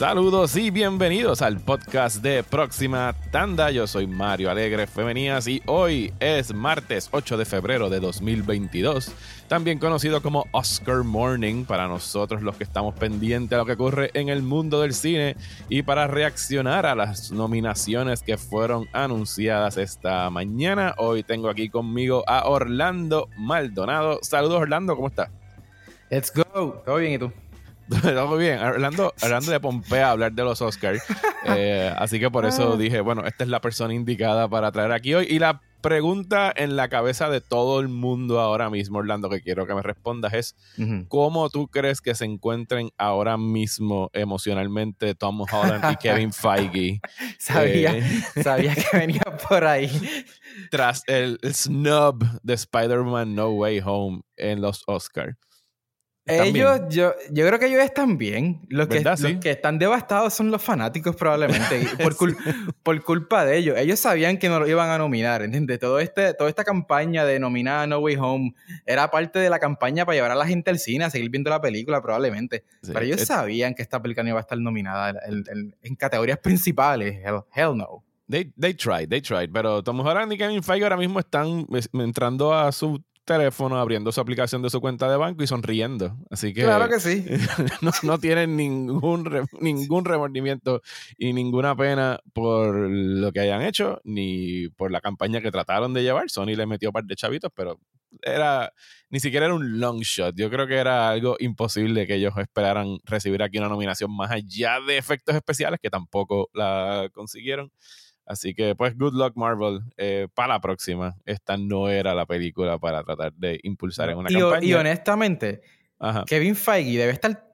Saludos y bienvenidos al podcast de Próxima Tanda. Yo soy Mario Alegre Femenías y hoy es martes 8 de febrero de 2022, también conocido como Oscar Morning para nosotros los que estamos pendientes a lo que ocurre en el mundo del cine y para reaccionar a las nominaciones que fueron anunciadas esta mañana. Hoy tengo aquí conmigo a Orlando Maldonado. Saludos Orlando, ¿cómo estás? Let's go. ¿Todo bien y tú? Todo bien. Hablando, hablando de Pompea, hablar de los Oscars. Eh, así que por eso ah. dije, bueno, esta es la persona indicada para traer aquí hoy. Y la pregunta en la cabeza de todo el mundo ahora mismo, Orlando, que quiero que me respondas es, ¿cómo tú crees que se encuentren ahora mismo emocionalmente Tom Holland y Kevin Feige? sabía, eh, sabía que venía por ahí. Tras el snub de Spider-Man No Way Home en los Oscars. Ellos, yo, yo creo que ellos están bien. Los que, que están devastados son los fanáticos, probablemente. por, por, culpa de ellos. Ellos sabían que no lo iban a nominar, ¿entiendes? Todo este, toda esta campaña de nominar a No Way Home era parte de la campaña para llevar a la gente al cine a seguir viendo la película, probablemente. Pero ellos sabían que esta película no iba a estar nominada en, categorías principales. Hell, no. They, they tried, they tried. Pero Tom Holland y Kevin Feige ahora mismo están entrando a su teléfono, abriendo su aplicación de su cuenta de banco y sonriendo. Así que. Claro que sí. no, tienen ningún, ningún remordimiento y ninguna pena por lo que hayan hecho, ni por la campaña que trataron de llevar. Sony le metió un par de chavitos, pero era. Ni siquiera era un long shot. Yo creo que era algo imposible que ellos esperaran recibir aquí una nominación más allá de efectos especiales, que tampoco la consiguieron. Así que, pues, good luck, Marvel. Eh, para la próxima, esta no era la película para tratar de impulsar en una campaña. Y honestamente, Kevin Feige debe estar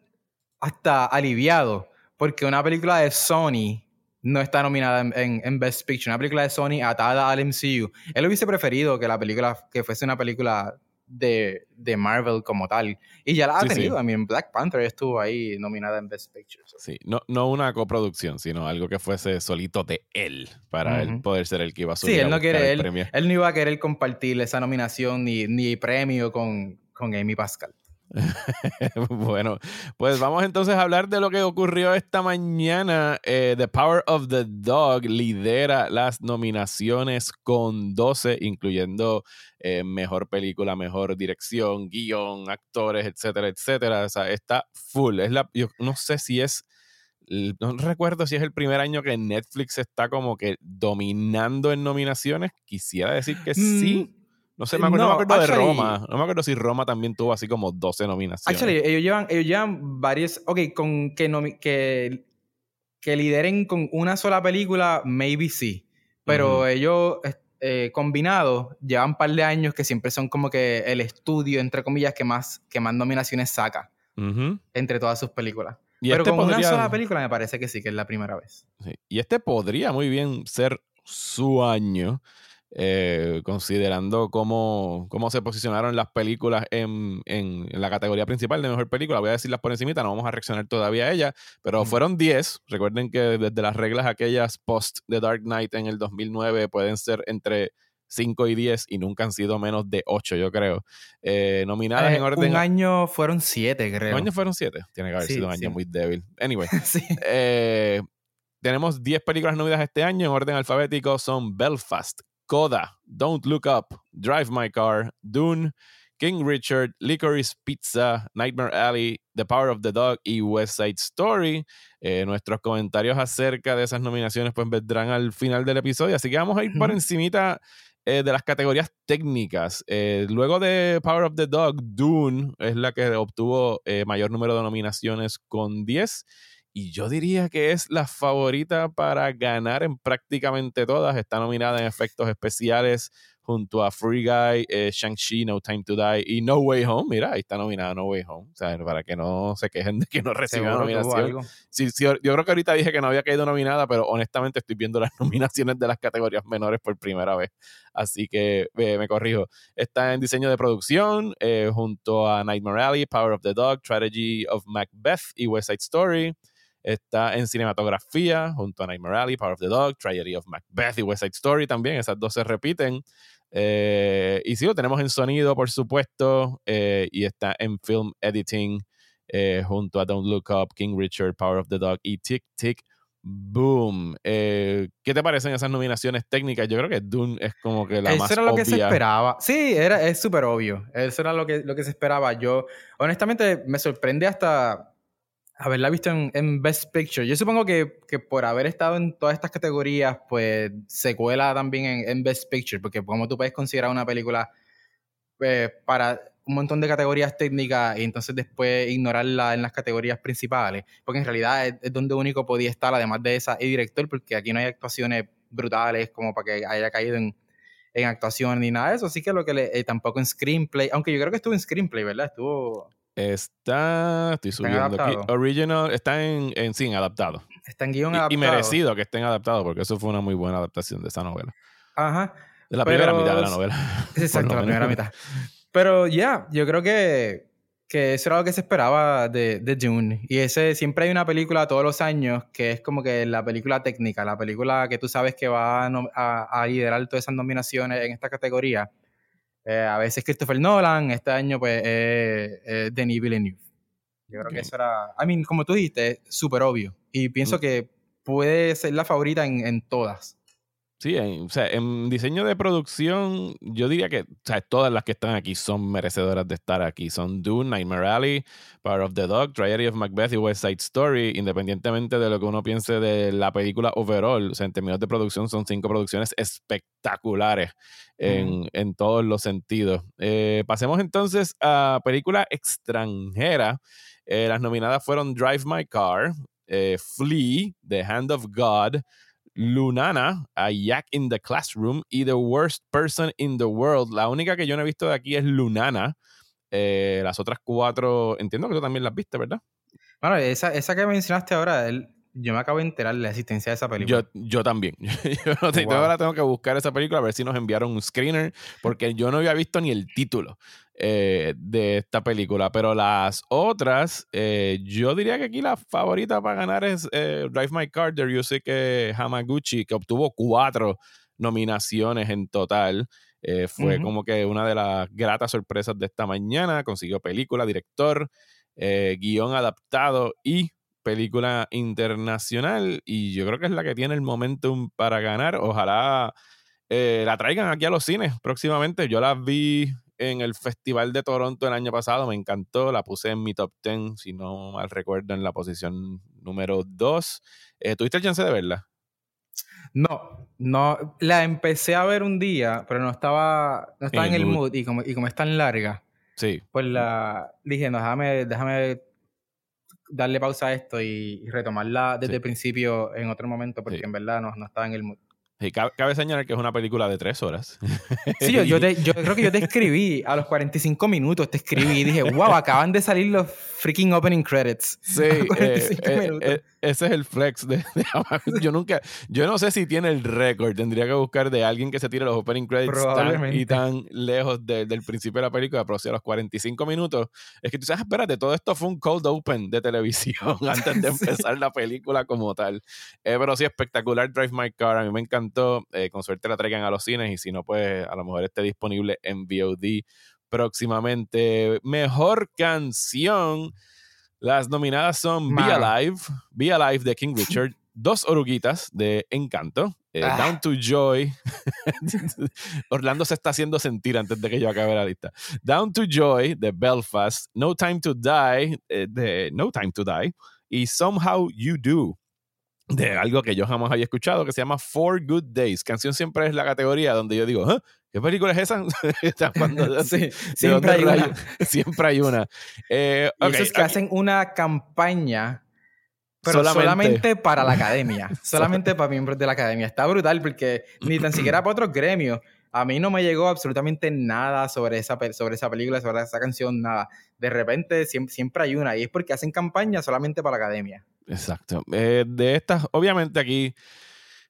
hasta aliviado porque una película de Sony no está nominada en, Best Picture. Una película de Sony atada al MCU. Él hubiese preferido que la película, que fuese una película de, de, Marvel como tal. Y ya la ha tenido. También Black Panther estuvo ahí nominada en Best Picture. Sí, no, no una coproducción, sino algo que fuese solito de él para él poder ser el que iba a subir. Sí, él no quiere, él, él, no iba a querer compartir esa nominación ni, ni premio con, con Amy Pascal. bueno, pues vamos entonces a hablar de lo que ocurrió esta mañana. Eh, the Power of the Dog lidera las nominaciones con 12, incluyendo eh, mejor película, mejor dirección, guion, actores, etcétera, etcétera. O sea, está full. Es la, yo no sé si es no recuerdo si es el primer año que Netflix está como que dominando en nominaciones. Quisiera decir que sí. No sé, me acuerdo, de Roma. No me acuerdo si Roma también tuvo así como 12 nominaciones. Actually, ellos llevan, ellos llevan varias. Ok, con que, que, que lideren con una sola película, maybe sí. Pero ellos eh, combinados llevan un par de años que siempre son como que el estudio, entre comillas, que más, que más nominaciones saca entre todas sus películas. Pero este con una sola película me parece que sí, que es la primera vez. Y este podría muy bien ser su año. Eh, considerando cómo, cómo, se posicionaron las películas en, en, la categoría principal de mejor película. Voy a decirlas por encimita, no vamos a reaccionar todavía a ellas, pero fueron 10. Recuerden que desde las reglas aquellas post The Dark Knight en el 2009 pueden ser entre 5 y 10 y nunca han sido menos de 8, yo creo. Eh, nominadas en eh, orden. Un año fueron 7, creo. Un año fueron 7. Tiene que haber sido un año muy débil. Anyway. eh, tenemos 10 películas nominadas este año en orden alfabético. Son Belfast, Coda, Don't Look Up, Drive My Car, Dune, King Richard, Licorice Pizza, Nightmare Alley, The Power of the Dog y West Side Story. Eh, nuestros comentarios acerca de esas nominaciones pues vendrán al final del episodio, así que vamos a ir por encimita eh, de las categorías técnicas. Eh, luego de Power of the Dog, Dune es la que obtuvo mayor número de nominaciones con 10 y yo diría que es la favorita para ganar en prácticamente todas. Está nominada en efectos especiales junto a Free Guy, eh, Shang-Chi, No Time to Die y No Way Home. Mira, ahí está nominada No Way Home. O sea, para que no se quejen de que no reciba nominación. Sí, sí, yo creo que ahorita dije que no había caído nominada, pero honestamente estoy viendo las nominaciones de las categorías menores por primera vez. Así que me corrijo. Está en diseño de producción eh, junto a Nightmare Alley, Power of the Dog, Strategy of Macbeth y West Side Story. Está en cinematografía junto a Nightmare Alley, Power of the Dog, Tragedy of Macbeth y West Side Story también. Esas dos se repiten. Eh, y sí, lo tenemos en sonido, por supuesto, eh, y está en film editing eh, junto a Don't Look Up, King Richard, Power of the Dog y Tick Tick Boom. ¿Qué te parecen esas nominaciones técnicas? Yo creo que Dune es como que la Eso más era lo que se esperaba. Sí, era, es súper obvio. Eso era lo que, lo que se esperaba. Yo, honestamente, me sorprende hasta haberla visto en, Best Picture. Yo supongo que, que, por haber estado en todas estas categorías, pues se cuela también en, Best Picture, porque como tú puedes considerar una película eh, para un montón de categorías técnicas y entonces después ignorarla en las categorías principales, porque en realidad es, donde único podía estar, además de esa, y director, porque aquí no hay actuaciones brutales como para que haya caído en, en actuación ni nada de eso, así que lo que le, eh, tampoco en screenplay, aunque yo creo que estuvo en screenplay, ¿verdad? Estuvo... Está, estoy subiendo aquí, original, está en, en sí, adaptado. Está en guion y, adaptado. Y merecido que estén adaptados, porque eso fue una muy buena adaptación de esa novela. Ajá. De la primera mitad de la novela. Exacto, la primera mitad. Pero ya, yo creo que, que eso era lo que se esperaba de, de Dune. Y ese siempre hay una película todos los años que es como que la película técnica, la película que tú sabes que va a, a, liderar todas esas nominaciones en esta categoría. Eh, a veces Christopher Nolan, este año pues eh, Denis Villeneuve. Yo creo que eso era, I mean, como tú dijiste, súper obvio. Y pienso mm. que puede ser la favorita en, en todas. Sí, en, o sea, en diseño de producción, yo diría que o sea, todas las que están aquí son merecedoras de estar aquí. Son Dune, Nightmare Alley, Power of the Dog, Tragedy of Macbeth y West Side Story, independientemente de lo que uno piense de la película overall. O sea, en términos de producción, son cinco producciones espectaculares en, en todos los sentidos. Eh, pasemos entonces a película extranjera. Eh, las nominadas fueron Drive My Car, eh, Flee, The Hand of God, Lunana, A Yak in the Classroom y The Worst Person in the World. La única que yo no he visto de aquí es Lunana. Eh, las otras cuatro, entiendo que tú también las viste, ¿verdad? Bueno, esa, esa que mencionaste ahora, yo me acabo de enterar de la existencia de esa película. Yo, yo también. yo ahora tengo que buscar esa película a ver si nos enviaron un screener, porque yo no había visto ni el título. Eh, de esta película. Pero las otras, eh, yo diría que aquí la favorita para ganar es eh, Drive My Car de Ryusuke Hamaguchi, que obtuvo cuatro nominaciones en total. fue como que una de las gratas sorpresas de esta mañana. Consiguió película, director, guion adaptado y película internacional. Y yo creo que es la que tiene el momentum para ganar. Ojalá la traigan aquí a los cines próximamente. Yo la vi en el Festival de Toronto el año pasado, me encantó, la puse en mi top 10, si no mal recuerdo, en la posición número 2. Eh, ¿Tuviste el chance de verla? No, no, la empecé a ver un día, pero no estaba, no estaba en, el mood, y, como, y como es tan larga, sí. pues la dije, no, déjame, déjame darle pausa a esto y, retomarla desde el principio en otro momento, porque en verdad no, no estaba en el mood. Sí, cabe, señalar que es una película de tres horas. Sí, yo, yo, yo, creo que yo te escribí a los 45 minutos, te escribí y dije, wow, acaban de salir los freaking opening credits. Sí, eh, eh, eh, ese es el flex de, Yo nunca, yo no sé si tiene el récord, tendría que buscar de alguien que se tire los opening credits tan y tan lejos del principio de la película, pero si a los 45 minutos, es que tú sabes, espérate, todo esto fue un cold open de televisión antes de empezar la película como tal. pero sí, espectacular Drive My Car, a mí me encantó, con suerte la traigan a los cines y si no, pues a lo mejor esté disponible en VOD próximamente. Mejor canción. Las nominadas son Be Alive, Be Alive de King Richard, Dos Oruguitas de Encanto, eh, ah. Down to Joy. Orlando se está haciendo sentir antes de que yo acabe la lista. Down to Joy de Belfast, No Time to Die eh, de No Time to Die y Somehow You Do de algo que yo jamás había escuchado que se llama Four Good Days. Canción siempre es la categoría donde yo digo, ¿Ah? ¿qué película es esa? sí, siempre, hay una. siempre hay una. Eh, es que hacen una campaña, pero solamente, para la academia, solamente para miembros de la academia. Está brutal porque ni tan siquiera para otros gremios. A mí no me llegó absolutamente nada sobre esa, sobre esa película, sobre esa canción, nada. De repente siempre, siempre hay una y es porque hacen campaña solamente para la academia. Exacto. Eh, de estas, obviamente aquí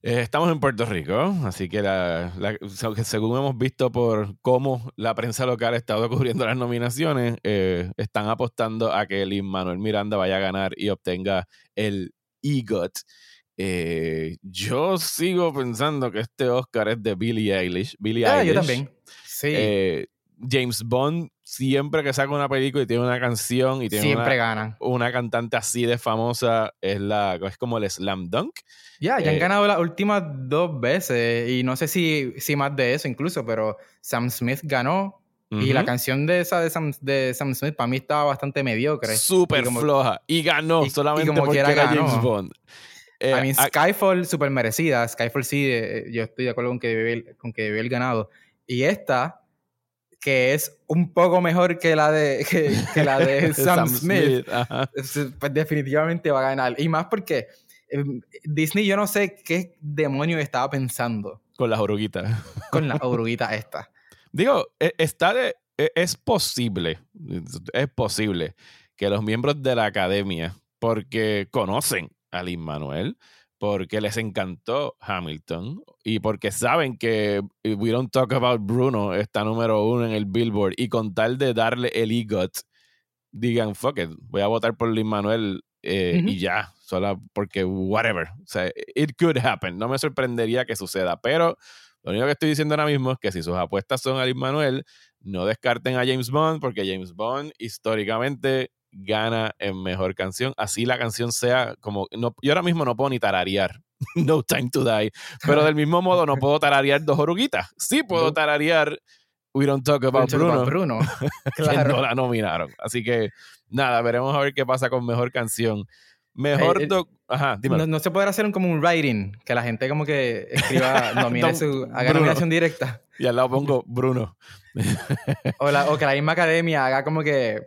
eh, estamos en Puerto Rico, así que según hemos visto por cómo la prensa local ha estado cubriendo las nominaciones, eh, están apostando a que Lin Manuel Miranda vaya a ganar y obtenga el EGOT. yo sigo pensando que este Oscar es de Billie Eilish. Billie ah, Eilish. yo también. Sí. James Bond siempre que saca una película y tiene una canción y tiene siempre una, ganan. una cantante así de famosa, es, la, es como el slam dunk. Ya, ya han eh, ganado las últimas dos veces y no sé si, si más de eso incluso, pero Sam Smith ganó y la canción de esa de Sam, de Sam Smith para mí estaba bastante mediocre. Súper floja. Y ganó solamente como porque era, James Bond. Eh, I mean, Skyfall, súper merecida. Skyfall sí, eh, yo estoy de acuerdo con que con el ganado. Y esta, que es un poco mejor que la de, que, la de Sam, Smith, pues definitivamente va a ganar. Y más porque em, Disney, yo no sé qué demonio estaba pensando. Con las oruguitas. Con las oruguitas esta. Digo, e, está de, e, es posible, es posible que los miembros de la academia, porque conocen a Lin Manuel, porque les encantó Hamilton y porque saben que We Don't Talk About Bruno está número uno en el Billboard y con tal de darle el EGOT, digan, fuck it, voy a votar por Lin Manuel eh, y ya, solo porque whatever. O sea, it could happen. No me sorprendería que suceda, pero lo único que estoy diciendo ahora mismo es que si sus apuestas son a Lin Manuel, no descarten a James Bond, porque James Bond históricamente gana en mejor canción. Así la canción sea como. No, yo ahora mismo no puedo ni tararear No Time to Die, pero del mismo modo no puedo tararear dos oruguitas. Sí puedo tararear We Don't Talk About Bruno, Bruno. que no la nominaron. Así que nada, veremos a ver qué pasa con mejor canción. Mejor eh, Ajá, no, se podrá hacer como un writing, que la gente como que escriba, nomine su, haga nominación directa. Y al lado pongo Bruno. o, o, que la misma academia haga como que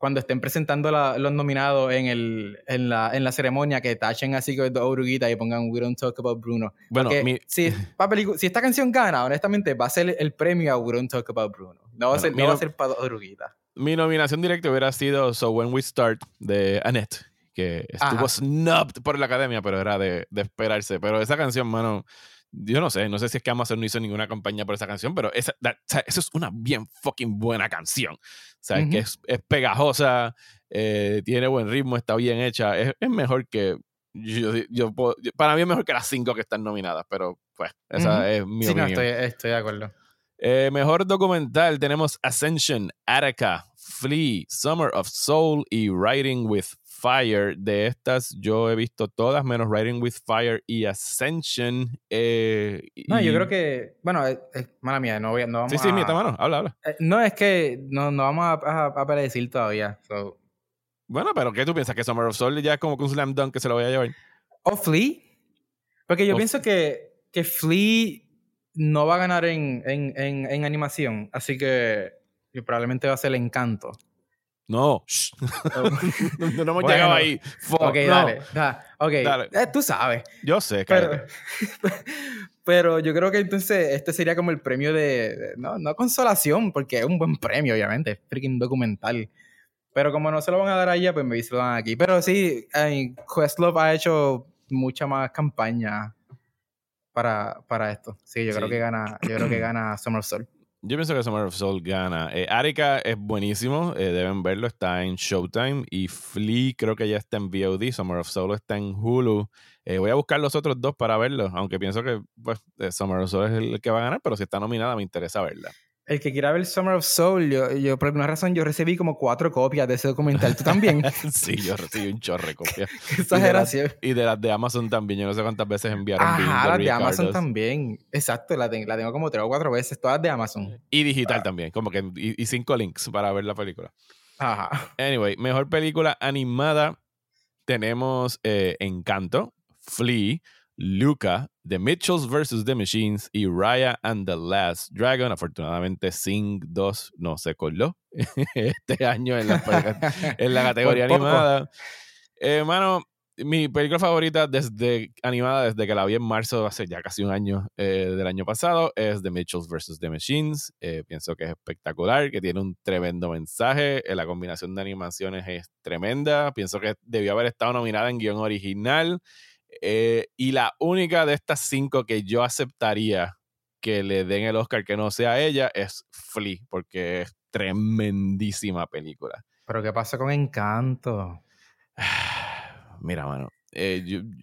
cuando estén presentando los nominados en, el, en, la, en la ceremonia, que tachen así con dos oruguitas y pongan We Don't Talk About Bruno. Bueno, si, si esta canción gana, honestamente, va a ser el premio a We Don't Talk About Bruno. No va, a, ser, no va a ser para dos oruguitas. Mi nominación directa hubiera sido So When We Start de Annette que estuvo snubbed por la academia, pero era de, de, esperarse. Pero esa canción, mano, yo no sé, no sé si es que Amazon no hizo ninguna campaña por esa canción, pero esa, eso es una bien fucking buena canción. O sea, que es, es pegajosa, eh, tiene buen ritmo, está bien hecha, es, es mejor que. Yo, yo, para mí es mejor que las cinco que están nominadas, pero pues, esa es mi sí, opinión. No, estoy, estoy de acuerdo. Eh, mejor documental tenemos Ascension, Attica, Flea, Summer of Soul y Writing with Fire. De estas yo he visto todas menos Riding with Fire y Ascension. Eh, no, yo creo que, bueno, es, mala mía, no, voy, no vamos Sí, sí, mía, mano, habla, habla. Eh, no, es que no, no vamos a, a, predecir todavía. Bueno, pero ¿qué tú piensas? ¿Que Summer of Soul ya es como que un slam dunk que se lo voy a llevar? ¿O Flea? Porque yo pienso que, que Flea no va a ganar en, en, en, en animación, así que probablemente va a ser el encanto. No, no, hemos llegado ahí. ok, dale. ok, eh, tú sabes. Yo sé, pero, pero yo creo que entonces este sería como el premio de, no, no consolación, porque es un buen premio, obviamente, es freaking documental. Pero como no se lo van a dar a ella, pues me se lo dan aquí. Pero sí, Questlove ha hecho mucha más campaña para, para esto. Sí, yo creo que gana, yo creo que gana Summer Soul. Yo pienso que Summer of Soul gana. Eh, es buenísimo, eh, deben verlo, está en Showtime. Y Flea creo que ya está en VOD, Summer of Soul está en Hulu. Eh, voy a buscar los otros dos para verlos, aunque pienso que pues, eh, Summer of Soul es el que va a ganar, pero si está nominada me interesa verla. El que quiera ver Summer of Soul, yo, yo por alguna razón yo recibí como cuatro copias de ese documental. ¿Tú también? sí, yo recibí un chorre de copias. Qué exageración. Y, de las de Amazon también. Yo no sé cuántas veces enviaron. Ajá, las de Amazon también. Exacto, la, la, tengo como tres o cuatro veces, todas de Amazon. Y digital también, como que y, cinco links para ver la película. Ajá. Anyway, mejor película animada tenemos eh, Encanto, Flea, Luca, The Mitchells vs. The Machines y Raya and the Last Dragon. Afortunadamente, Sing 2 no se coló este año en la, en la categoría animada. Hermano, eh, mi película favorita desde animada, desde que la vi en marzo, hace ya casi un año eh, del año pasado, es The Mitchells vs. The Machines. Eh, pienso que es espectacular, que tiene un tremendo mensaje. la combinación de animaciones es tremenda. Pienso que debió haber estado nominada en guion original. Eh, y la única de estas cinco que yo aceptaría que le den el Oscar que no sea ella es Flea, porque es tremendísima película. Pero ¿qué pasa con Encanto? Mira, mano. Eh,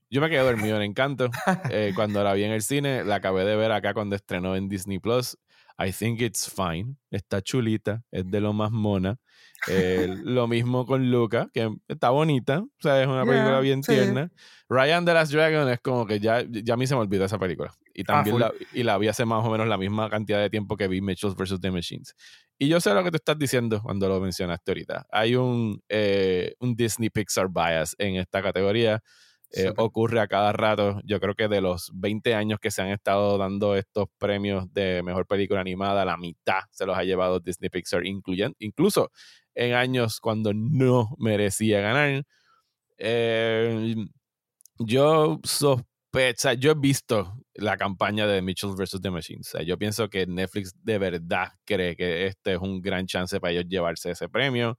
yo, me quedé dormido en Encanto. Eh, cuando la vi en el cine, la acabé de ver acá cuando estrenó en Disney Plus. I think it's fine. Está chulita, es de lo más mona. Eh, lo mismo con Luca, que está bonita, o sea, es una película bien tierna. Ryan the Last Dragon es como que ya, ya a mí se me olvidó esa película. Y ah, también la, y la vi hace más o menos la misma cantidad de tiempo que vi Mitchell vs. The Machines. Y yo sé lo que tú estás diciendo cuando lo mencionaste ahorita. Hay un, eh, un Disney Pixar bias en esta categoría. Eh, ocurre a cada rato. Yo creo que de los 20 años que se han estado dando estos premios de mejor película animada, la mitad se los ha llevado Disney Pixar, incluyendo, incluso en años cuando no merecía ganar. Eh, yo sospecha, yo he visto la campaña de Mitchell vs. The Machines. yo pienso que Netflix de verdad cree que este es un gran chance para ellos llevarse ese premio.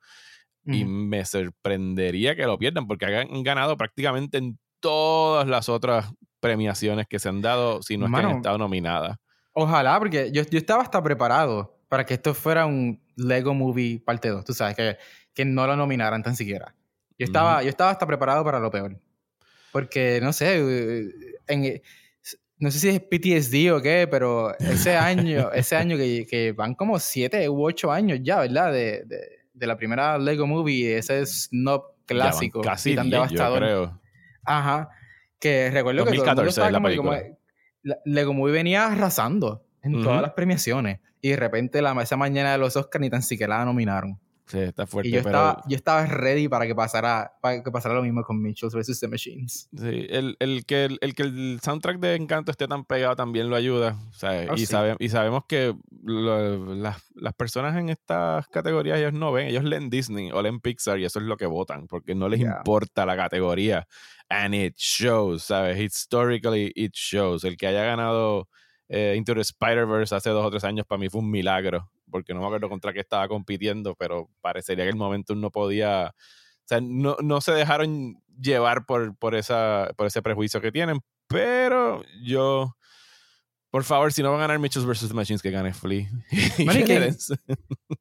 Y me sorprendería que lo pierdan porque han ganado prácticamente en todas las otras premiaciones que se han dado, si no es que han estado nominadas. Ojalá, porque yo, yo estaba hasta preparado para que esto fuera un Lego Movie parte 2, tú sabes, que, que no lo nominaran tan siquiera. Yo estaba, yo estaba hasta preparado para lo peor. Porque, no sé, eh, en, no sé si es PTSD o qué, pero ese año, ese año que, que, van como siete u ocho años ya, ¿verdad? De, de, de la primera Lego Movie, ese snob clásico. Casi tan devastador. Yo creo. Ajá. Que recuerdo que todo el mundo la película. Lego Movie venía arrasando en todas las premiaciones. Y de repente la, esa mañana de los Oscars ni tan siquiera la nominaron. Sí, está fuerte. Y yo, estaba, yo estaba ready para que pasara, para que pasara lo mismo con Mitchell vs. The Machines. Sí, el, el, que, el, que el soundtrack de Encanto esté tan pegado también lo ayuda. O sea, oh, y, y sabemos que las, las, personas en estas categorías ellos no ven, ellos leen Disney o leen Pixar y eso es lo que votan, porque no les importa la categoría. And it shows, ¿sabes? Historically it shows. El que haya ganado eh, Into the Spider-Verse hace dos o tres años para mí fue un milagro, porque no me acuerdo contra qué estaba compitiendo, pero parecería que el momento no podía, o sea, no, no se dejaron llevar por, por, esa, por ese prejuicio que tienen, pero yo... Por favor, si no van a ganar Mitchell vs. Machines, que gane Flea.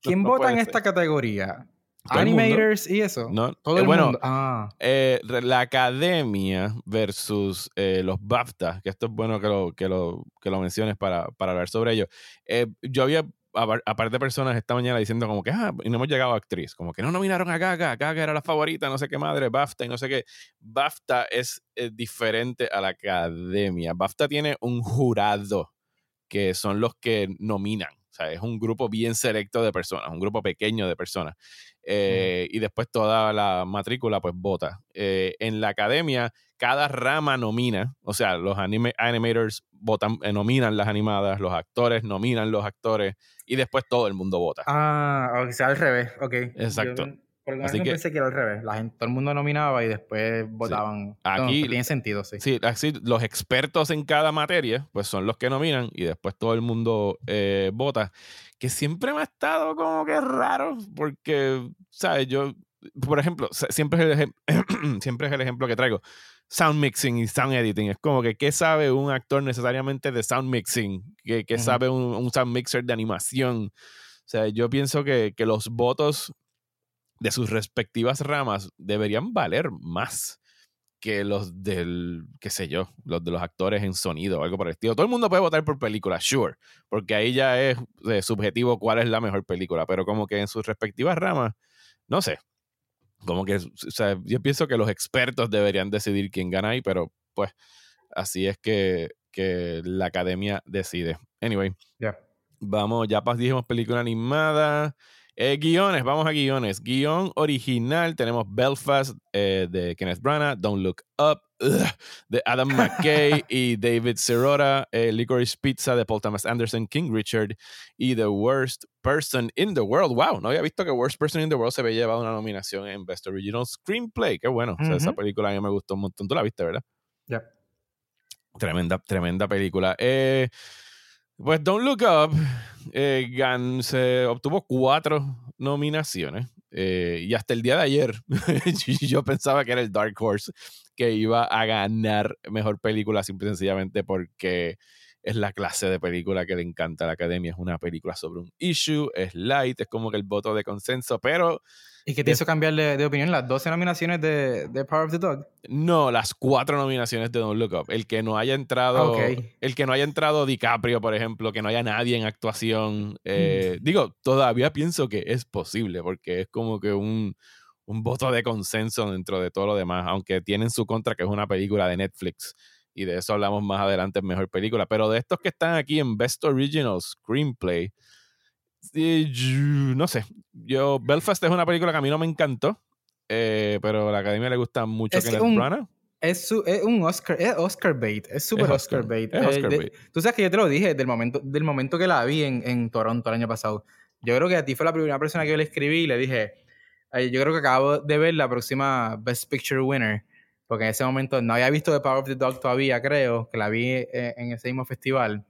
¿Quién, vota en esta categoría? Animators y eso. No, todo eh, el bueno, mundo. Ah. Eh, la academia versus eh, los BAFTA, que esto es bueno que lo, que lo, que lo menciones para, para hablar sobre ello. yo había, aparte de personas esta mañana diciendo como que, ah, no hemos llegado a actriz, como que no nominaron a Gaga, Gaga era la favorita, no sé qué madre, BAFTA y no sé qué. BAFTA es diferente a la academia. BAFTA tiene un jurado que son los que nominan. O sea, es un grupo bien selecto de personas, un grupo pequeño de personas. Eh, y después toda la matrícula pues vota. Eh, en la academia, cada rama nomina, o sea, los animators votan, eh, nominan las animadas, los actores nominan los actores y después todo el mundo vota. Ah, o sea, al revés, ok. Exacto. Así que, pensé que era al revés. La gente, todo el mundo nominaba y después votaban. Aquí tiene sentido, sí. Sí, así los expertos en cada materia, pues son los que nominan y después todo el mundo vota que siempre me ha estado como que raro, porque, ¿sabes? Yo, por ejemplo, siempre es, el siempre es el ejemplo que traigo. Sound mixing y sound editing. Es como que, ¿qué sabe un actor necesariamente de sound mixing? ¿Qué, sabe un, sound mixer de animación? O sea, yo pienso que, que los votos de sus respectivas ramas deberían valer más que los del, qué sé yo, los de los actores en sonido o algo por el estilo. Todo el mundo puede votar por película, sure, porque ahí ya es eh, subjetivo cuál es la mejor película, pero como que en sus respectivas ramas, no sé. Como que, o sea, yo pienso que los expertos deberían decidir quién gana ahí, pero pues así es que, que la academia decide. Anyway, ya vamos, ya dijimos película animada. Eh, guiones, vamos a guiones. Guión original, tenemos Belfast eh, de Kenneth Branagh, Don't Look Up de Adam McKay y David Sirota, eh, Licorice Pizza de Paul Thomas Anderson, King Richard y The Worst Person in the World. Wow, no había visto que Worst Person in the World se había llevado una nominación en Best Original Screenplay. Qué bueno, esa película a mí me gustó un montón. Tú la viste, ¿verdad? Ya. Tremenda, tremenda película. Eh, pues Don't Look Up eh, se obtuvo cuatro nominaciones eh, y hasta el día de ayer yo pensaba que era el Dark Horse que iba a ganar mejor película simple y sencillamente porque es la clase de película que le encanta a la academia. Es una película sobre un issue, es light, es como que el voto de consenso, pero... ¿Y qué te hizo cambiar de, opinión? ¿Las 12 nominaciones de, de, Power of the Dog? No, las cuatro nominaciones de Don't Look Up. El que no haya entrado... El que no haya entrado DiCaprio, por ejemplo, que no haya nadie en actuación. Eh, mm. Digo, todavía pienso que es posible, porque es como que un, un voto de consenso dentro de todo lo demás, aunque tienen su contra que es una película de Netflix y de eso hablamos más adelante en Mejor Película. Pero de estos que están aquí en Best Original Screenplay, no sé, yo, Belfast es una película que a mí no me encantó, eh, pero a la academia le gusta mucho Kenneth Branagh. Es, es, un Oscar, es Oscar bait, es super Oscar, bait. Eh, tú sabes que yo te lo dije del momento, del momento que la vi en, en, Toronto el año pasado. Yo creo que a ti fue la primera persona que yo le escribí y le dije, yo creo que acabo de ver la próxima Best Picture winner porque en ese momento no había visto The Power of the Dog todavía, creo, que la vi eh, en ese mismo festival.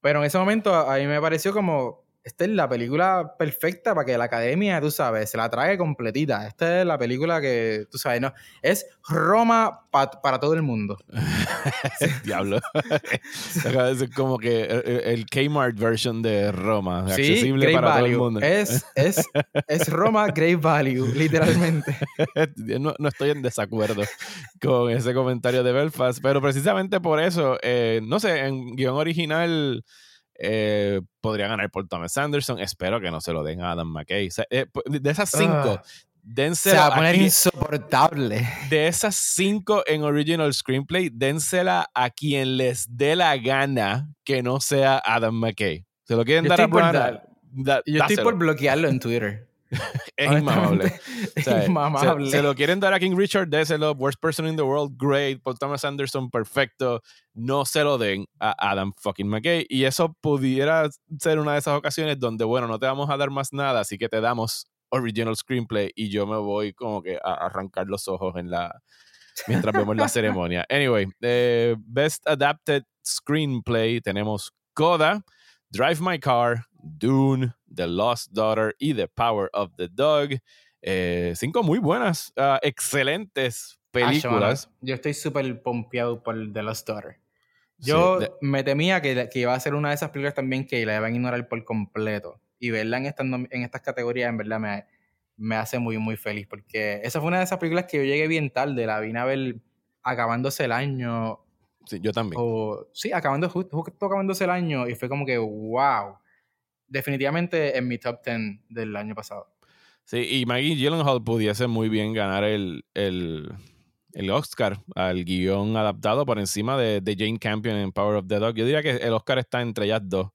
Pero en ese momento a mí me pareció como esta es la película perfecta para que la academia, tú sabes, se la trague completita. Esta es la película que, tú sabes, no, es Roma para todo el mundo. Diablo. es como que el, Kmart version de Roma, accesible para todo el mundo. Es, es, es Roma Great Value, literalmente. no, no, estoy en desacuerdo con ese comentario de Belfast, pero precisamente por eso, eh, no sé, en guion original eh, podría ganar por Thomas Anderson. Espero que no se lo den a Adam McKay. Eh, de esas cinco, uh, Se va a poner insoportable. De esas cinco en original screenplay, dénsela a quien les dé la gana que no sea Adam McKay. Se lo quieren dar a Brian. Yo estoy por bloquearlo en Twitter. Es inmamable. Se, lo quieren dar a King Richard, déselo. Worst person in the world, great. Paul Thomas Anderson, perfecto. No se lo den a Adam fucking McKay. Y eso pudiera ser una de esas ocasiones donde, bueno, no te vamos a dar más nada, así que te damos original screenplay y yo me voy como que a arrancar los ojos en la mientras vemos la ceremonia. Anyway, eh, Best Adapted Screenplay tenemos Coda, Drive My Car, Dune, The Lost Daughter y The Power of the Dog. Eh, cinco muy buenas, ah, excelentes películas. yo estoy súper pompeado por The Lost Daughter. Yo me temía que, que, iba a ser una de esas películas también que la iban a ignorar por completo. Y verla en estas, en estas categorías, en verdad, me, me hace muy, muy feliz. Porque esa fue una de esas películas que yo llegué bien tarde. La vine a ver acabándose el año. Sí, yo también. sí, acabando, justo, justo acabándose el año. Y fue como que, wow definitivamente en mi top 10 del año pasado. Sí, y Maggie Gyllenhaal pudiese muy bien ganar el, el, el Oscar al guion adaptado por encima de, de, Jane Campion en Power of the Dog. Yo diría que el Oscar está entre ellas dos.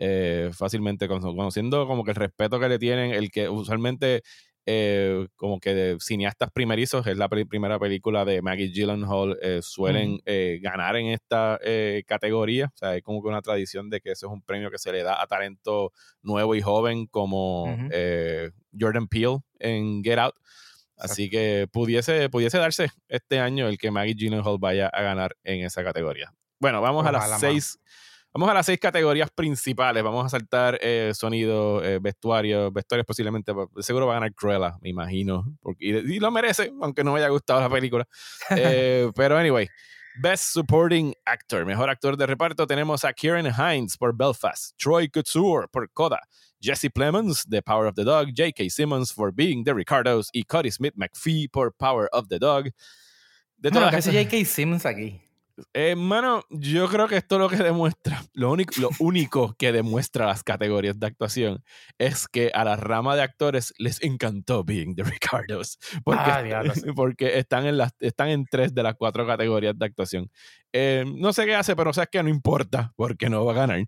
Eh, fácilmente conociendo como que el respeto que le tienen, el que usualmente eh, como que de cineastas primerizos, es la primera película de Maggie Gyllenhaal, eh, suelen eh, ganar en esta categoría. O sea, hay como que una tradición de que eso es un premio que se le da a talento nuevo y joven como Jordan Peele en Get Out. Así que pudiese, pudiese darse este año el que Maggie Gyllenhaal vaya a ganar en esa categoría. Bueno, vamos a las seis. Vamos a las seis categorías principales. Vamos a saltar eh, sonido, eh, vestuario. Vestuario posiblemente, pues, seguro va a ganar Cruella, me imagino. Porque, y, lo merece, aunque no me haya gustado la película. Eh, pero anyway, Best Supporting Actor. Mejor actor de reparto tenemos a Kieran Hines por Belfast, Troy Couture por Coda, Jesse Plemons de Power of the Dog, J.K. Simmons for Being the Ricardos y Cody Smith McPhee por Power of the Dog. De no, ¿qué hace J.K. Simmons aquí? Hermano, yo creo que esto lo que demuestra, lo único, lo único que demuestra las categorías de actuación es que a la rama de actores les encantó Being the Ricardos. Porque, ah, porque están, en las, están en tres de las cuatro categorías de actuación. Eh, no sé qué hace, pero sabes que no importa porque no va a ganar.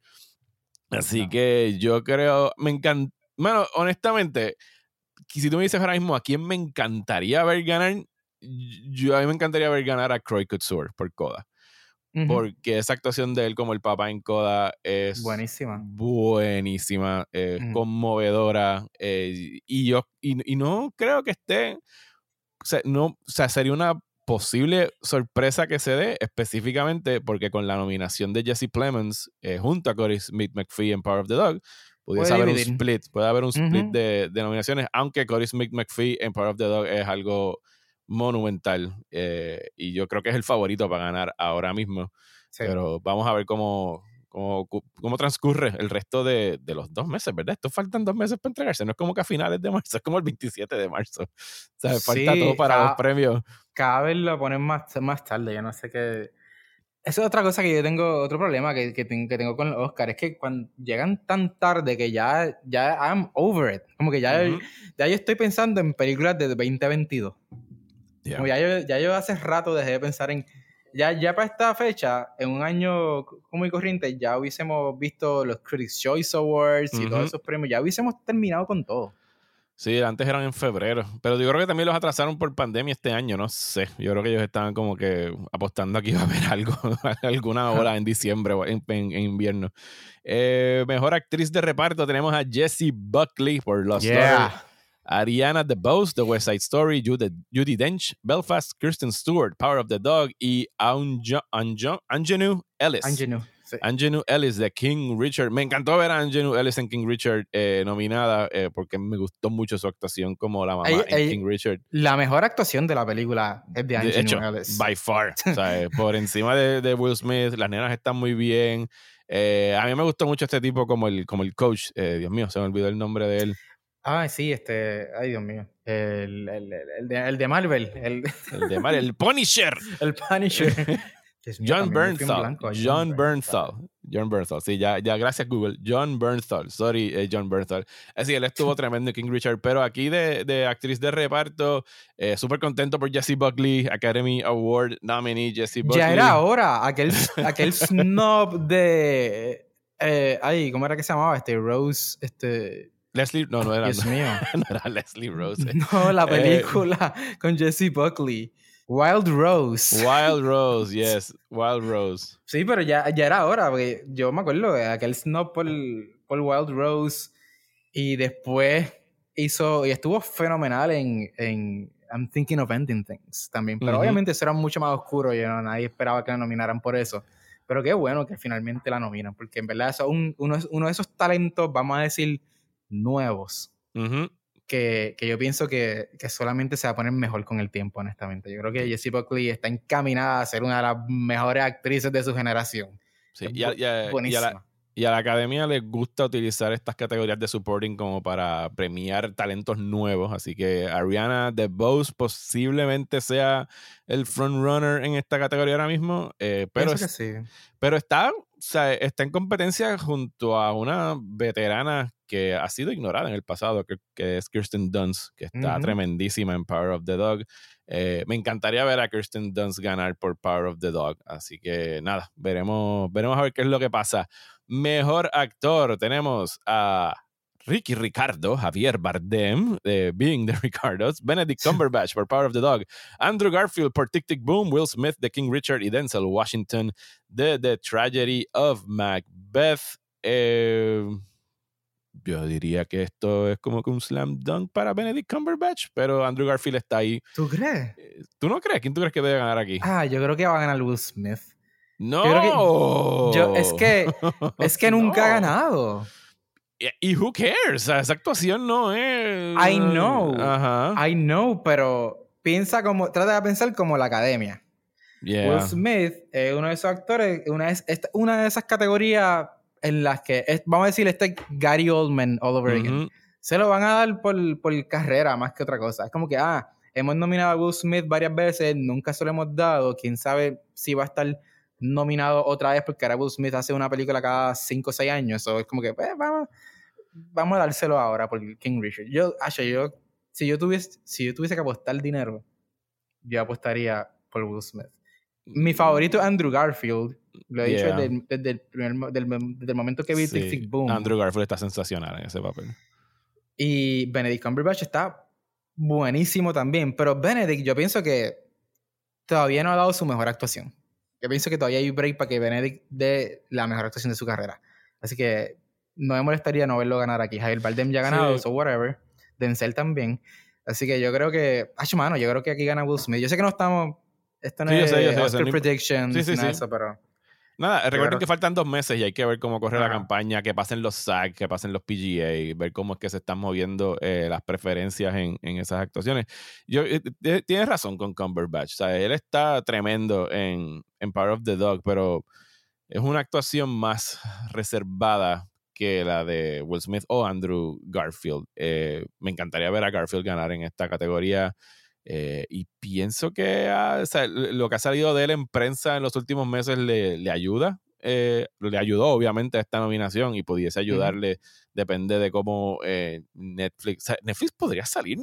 Así que yo creo, me encanta. Bueno, honestamente, si tú me dices ahora mismo a quién me encantaría ver ganar, yo a mí me encantaría ver ganar a Croy Couture por Coda porque esa actuación de él como el papá en Coda es buenísima, buenísima, eh, conmovedora eh, y yo y, no creo que esté, o sea, no, o sea, sería una posible sorpresa que se dé específicamente porque con la nominación de Jesse Plemons eh, junto a Corey Smith McPhee en Power of the Dog puede haber un split, puede haber un split de, de, nominaciones, aunque Corey Smith McPhee en Power of the Dog es algo monumental eh, y yo creo que es el favorito para ganar ahora mismo. Pero vamos a ver cómo, cómo, cómo transcurre el resto de, de, los dos meses, ¿verdad? Esto faltan dos meses para entregarse, no es como que a finales de marzo, es como el 27 de marzo. O sea, falta todo para los premios. Cada vez lo ponen más, más tarde, yo no sé qué. Esa es otra cosa que yo tengo, otro problema que, que, tengo con los Oscar, es que cuando llegan tan tarde que ya, ya I'm over it. Como que ya, ya yo estoy pensando en películas de 2022. Como ya yo, ya yo hace rato dejé de pensar en ya, ya para esta fecha, en un año como y corriente, ya hubiésemos visto los Critics' Choice Awards y todos esos premios, ya hubiésemos terminado con todo. Sí, antes eran en febrero, pero yo creo que también los atrasaron por pandemia este año, no sé. Yo creo que ellos estaban como que apostando aquí a haber algo, alguna hora en diciembre o en, invierno. Eh, mejor actriz de reparto tenemos a Jessie Buckley por Los yeah. Ariana DeBose, The West Side Story, Judy, Dench, Belfast, Kirsten Stewart, Power of the Dog y Anjo, Anjanu Ellis. Anjanu, Ellis de King Richard. Me encantó ver a Anjanu Ellis en King Richard eh, nominada eh, porque me gustó mucho su actuación como la mamá en King Richard. La mejor actuación de la película es de Anjanu Ellis. By far. por encima de, Will Smith, las nenas están muy bien. Eh, a mí me gustó mucho este tipo como el, como el coach. Dios mío, se me olvidó el nombre de él. Ah, sí, este. Ay, Dios mío. El, el, el, de, el de, Marvel. El, el de Marvel. El Punisher. el Punisher. John Bernthal. John Bernthal. John Bernthal. Sí, ya, ya, gracias Google. John Bernthal. Sorry, eh, John Bernthal. Así, él estuvo tremendo en King Richard. Pero aquí de, de actriz de reparto, eh, súper contento por Jessie Buckley, Academy Award nominee Jessie Buckley. Ya era hora. Aquel, aquel snob de. Eh, ay, ¿cómo era que se llamaba? Este Rose. Este. Leslie, no, no era. Dios mío. no era Leslie Rose. No, la eh, película con Jesse Buckley. Wild Rose. Wild Rose, yes. Wild Rose. Sí, pero ya, ya era hora, porque yo me acuerdo de aquel snob por, por Wild Rose y después hizo, y estuvo fenomenal en, en I'm Thinking of Ending Things también. Pero obviamente eso era mucho más oscuro y nadie esperaba que la nominaran por eso. Pero qué bueno que finalmente la nominan, porque en verdad es uno, uno de esos talentos, vamos a decir, nuevos que, que, yo pienso que, que, solamente se va a poner mejor con el tiempo, honestamente. Yo creo que Jessie Buckley está encaminada a ser una de las mejores actrices de su generación. Sí, y, a, y, la, y, a, la, academia les gusta utilizar estas categorías de supporting como para premiar talentos nuevos. Así que Ariana DeBose posiblemente sea el frontrunner en esta categoría ahora mismo. Eh, pero, sí. pero está, sea, está en competencia junto a una veterana que ha sido ignorada en el pasado, que, que es Kirsten Dunst, que está tremendísima en Power of the Dog. Eh, me encantaría ver a Kirsten Dunst ganar por Power of the Dog. Así que nada, veremos, veremos a ver qué es lo que pasa. Mejor actor, tenemos a Ricky Ricardo, Javier Bardem, de Being the Ricardos, Benedict Cumberbatch por Power of the Dog, Andrew Garfield por Tic Tic Boom, Will Smith de King Richard y Denzel Washington de The Tragedy of Macbeth. Eh, yo diría que esto es como que un slam dunk para Benedict Cumberbatch, pero Andrew Garfield está ahí. ¿Tú crees? Eh, ¿Tú no crees? ¿Quién tú crees que debe ganar aquí? Ah, yo creo que va a ganar Will Smith. No. Yo, es que es que nunca ha ganado. ¿Y who cares? esa actuación no es. I know. I know, pero piensa como. Trata de pensar como la academia. Will Smith es uno de esos actores, una, una de esas categorías en las que, vamos a decir, este Gary Oldman all over again, se lo van a dar por, por, carrera más que otra cosa. Es como que, ah, hemos nominado a Will Smith varias veces, nunca se lo hemos dado, quién sabe si va a estar nominado otra vez porque ahora Will Smith hace una película cada 5 o 6 años, o es como que, pues, vamos, vamos a dárselo ahora por King Richard. Yo, yo, si yo tuviese, si yo tuviese que apostar dinero, yo apostaría por Will Smith. Mi favorito es Andrew Garfield. Lo he dicho desde, el primer, del, momento que vi sí. Boom. Andrew Garfield está sensacional en ese papel. Y Benedict Cumberbatch está buenísimo también. Pero Benedict, yo pienso que todavía no ha dado su mejor actuación. Yo pienso que todavía hay break para que Benedict dé la mejor actuación de su carrera. Así que no me molestaría no verlo ganar aquí. Javier Bardem ya ha ganado, so whatever. Denzel también. Así que yo creo que. Ay, mano, yo creo que aquí gana Will Smith. Yo sé que no estamos esto no es Oscar predictions, sí, eso, pero... Nada, recuerden que faltan dos meses y hay que ver cómo corre la campaña, que pasen los SAG, que pasen los PGA, ver cómo es que se están moviendo eh, las preferencias en, en, esas actuaciones. Yo, eh, tienes razón con Cumberbatch, o sea, él está tremendo en, en Power of the Dog, pero es una actuación más reservada que la de Will Smith o Andrew Garfield. Eh, me encantaría ver a Garfield ganar en esta categoría. Eh, y pienso que ah, lo que ha salido de él en prensa en los últimos meses le, ayuda. Eh, le ayudó obviamente a esta nominación y pudiese ayudarle, depende de cómo Netflix. Netflix podría salir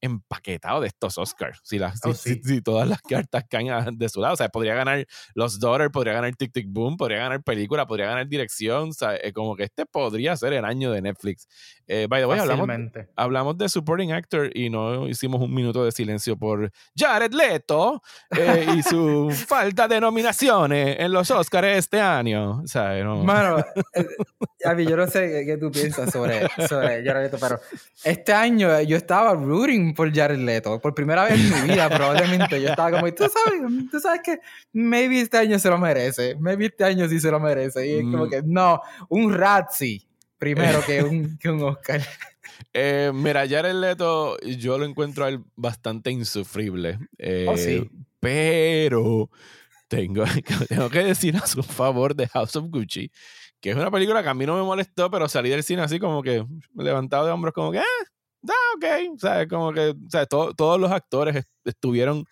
empaquetado de estos Oscars. Si, las, oh, si, todas las cartas caen de su lado. O sea, podría ganar Los Daughters, podría ganar Tic Tic Boom, podría ganar película, podría ganar dirección. O sea, eh, como que este podría ser el año de Netflix. Eh, by the way, hablamos, hablamos, de Supporting Actor y no hicimos un minuto de silencio por Jared Leto eh, y su falta de nominaciones en los Oscars este año. O sea, no. Mano, a mí yo no sé qué, tú piensas sobre, sobre Jared Leto, pero este año yo estaba rooting por Jared Leto. Por primera vez en mi vida, probablemente. Yo estaba como, tú sabes, tú sabes que maybe este año se lo merece. Maybe este año sí se lo merece. Y es como mm. que, no, un Razzie primero que un, que un Oscar. Eh, mira, Jared Leto, yo lo encuentro a él bastante insufrible. Eh, oh, sí. Pero tengo, tengo que decir a su favor de House of Gucci, que es una película que a mí no me molestó, pero salí del cine así como que levantado de hombros, como que, ah, ah, ok, o sea, como que, o sea, todos los actores estuvieron,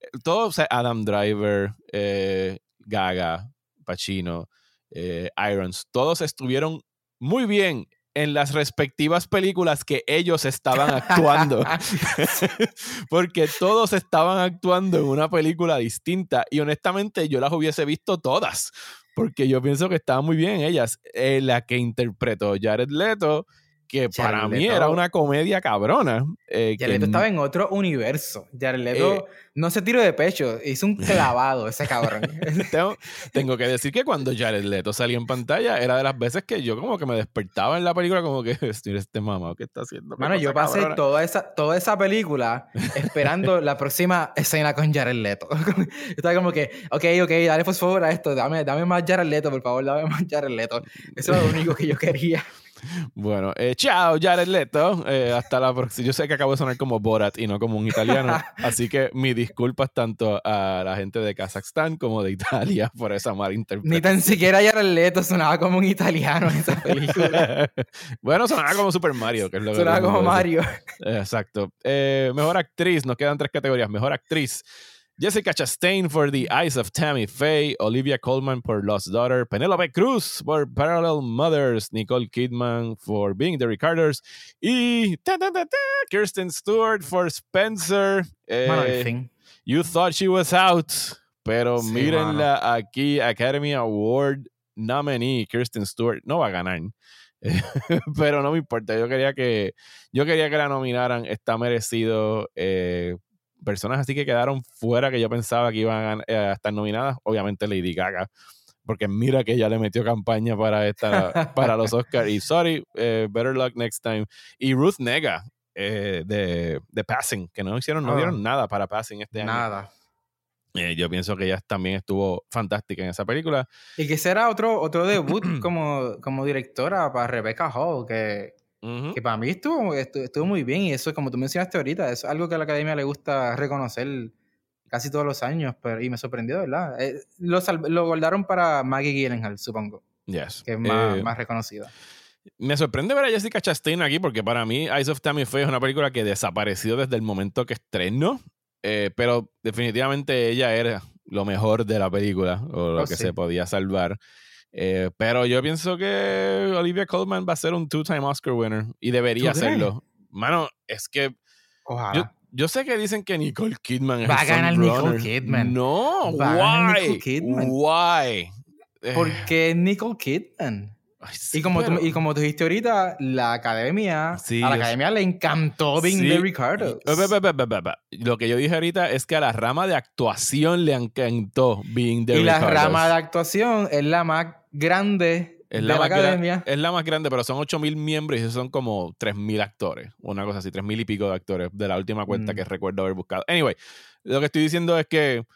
eh, todos, o sea, Adam Driver, eh, Gaga, Pacino, eh, Irons, todos estuvieron muy bien en las respectivas películas que ellos estaban actuando. Porque todos estaban actuando en una película distinta y honestamente yo las hubiese visto todas. Porque yo pienso que estaban muy bien ellas. la que interpretó Jared Leto que para mí era una comedia cabrona. Eh, Jared Leto estaba en otro universo. Jared Leto eh, no se tiró de pecho, hizo un clavado ese cabrón. tengo, que decir que cuando Jared Leto salió en pantalla, era de las veces que yo como que me despertaba en la película como que, este mamá, ¿qué está haciendo? Bueno, yo pasé toda esa, toda esa película esperando la próxima escena con Jared Leto. estaba como que, ok, ok, dale favor a esto, dame, dame más Jared Leto, por favor, dame más Jared Leto. Eso es lo único que yo quería. Bueno, eh, chao, Jared Leto. Eh, hasta la próxima. Yo sé que acabo de sonar como Borat y no como un italiano. así que mis disculpas tanto a la gente de Kazajstán como de Italia por esa mala interpretación. Ni tan siquiera Jared Leto sonaba como un italiano en esa película. bueno, sonaba como Super Mario, que es lo sonaba como Mario. Exacto. Eh, mejor actriz, nos quedan tres categorías. Mejor actriz. Jessica Chastain for The Eyes of Tammy Faye, Olivia Colman por Lost Daughter, Penelope Cruz por Parallel Mothers, Nicole Kidman for Being the Ricarders y Kirsten Stewart for Spencer. Eh, you thought she was out, pero mírenla aquí, Academy Award nominee Kirsten Stewart no va a ganar. pero no me importa, yo quería que yo quería que la nominaran, está merecido eh, personas así que quedaron fuera que yo pensaba que iban a, eh, estar nominadas, obviamente Lady Gaga, porque mira que ella le metió campaña para esta para los Oscars y sorry, eh, better luck next time. Y Ruth Nega eh, de, de, Passing, que no hicieron, no ah. dieron nada para Passing este año. Nada. yo pienso que ella también estuvo fantástica en esa película. Y que será otro, otro debut como, como directora para Rebecca Hall, que que para mí estuvo, estuvo, muy bien y eso, como tú mencionaste ahorita, es algo que a la academia le gusta reconocer casi todos los años, pero, y me sorprendió, ¿verdad? Eh, lo, lo, guardaron para Maggie Gyllenhaal, supongo. Yes. Que es más, eh, más reconocida. Me sorprende ver a Jessica Chastain aquí porque para mí Eyes of Tammy Faye es una película que desapareció desde el momento que estrenó, eh, pero definitivamente ella era lo mejor de la película o lo oh, que se podía salvar. Eh, pero yo pienso que Olivia Colman va a ser un two-time Oscar winner y debería hacerlo. Mano, es que Yo, sé que dicen que Nicole Kidman va a ganar Nicole Kidman. No, why? Nicole Kidman. Why? Porque eh. Nicole Kidman. y, como tú, y como dijiste ahorita, la academia, a la academia le encantó Being sí. the Ricardo. Lo que yo dije ahorita es que a la rama de actuación le encantó Being the Y la rama de actuación es la más grande es la, academia. Es la más grande, pero son 8.000 miembros y son como 3.000 actores. Una cosa así, 3.000 y pico de actores de la última cuenta mm. que recuerdo haber buscado. Anyway, lo que estoy diciendo es que, o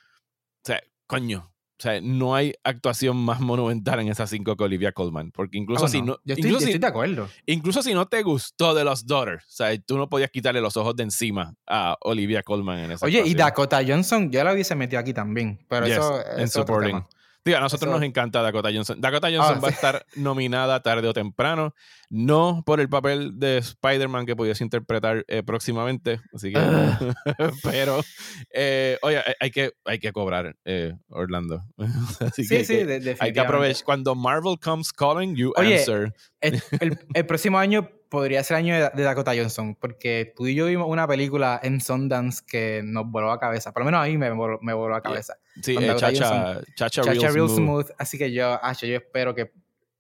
sea, coño, o sea, no hay actuación más monumental en esas cinco que Olivia Colman. Porque incluso si no. Yo estoy, incluso de acuerdo. Incluso si no te gustó de los Daughters, o sea, tú no podías quitarle los ojos de encima a Olivia Colman en esa Oye, y Dakota Johnson, ya la hubiese metido aquí también. Pero eso. En supporting. Digo, a nosotros nos encanta Dakota Johnson. Dakota Johnson ah, va a estar nominada tarde o temprano, no por el papel de Spider-Man que pudiese interpretar eh, próximamente, así que, ah. pero, eh, oye, hay que, hay que cobrar, eh, Orlando. sí, sí, hay que aprovechar. Cuando Marvel comes calling, you answer. el próximo año podría ser el año de, Dakota Johnson, porque tú y yo vimos una película en Sundance que nos voló a cabeza. Por lo menos a mí me voló, me voló a cabeza. Sí, eh, Chacha, Chacha, Real, smooth. Así que yo, ah, yo espero que.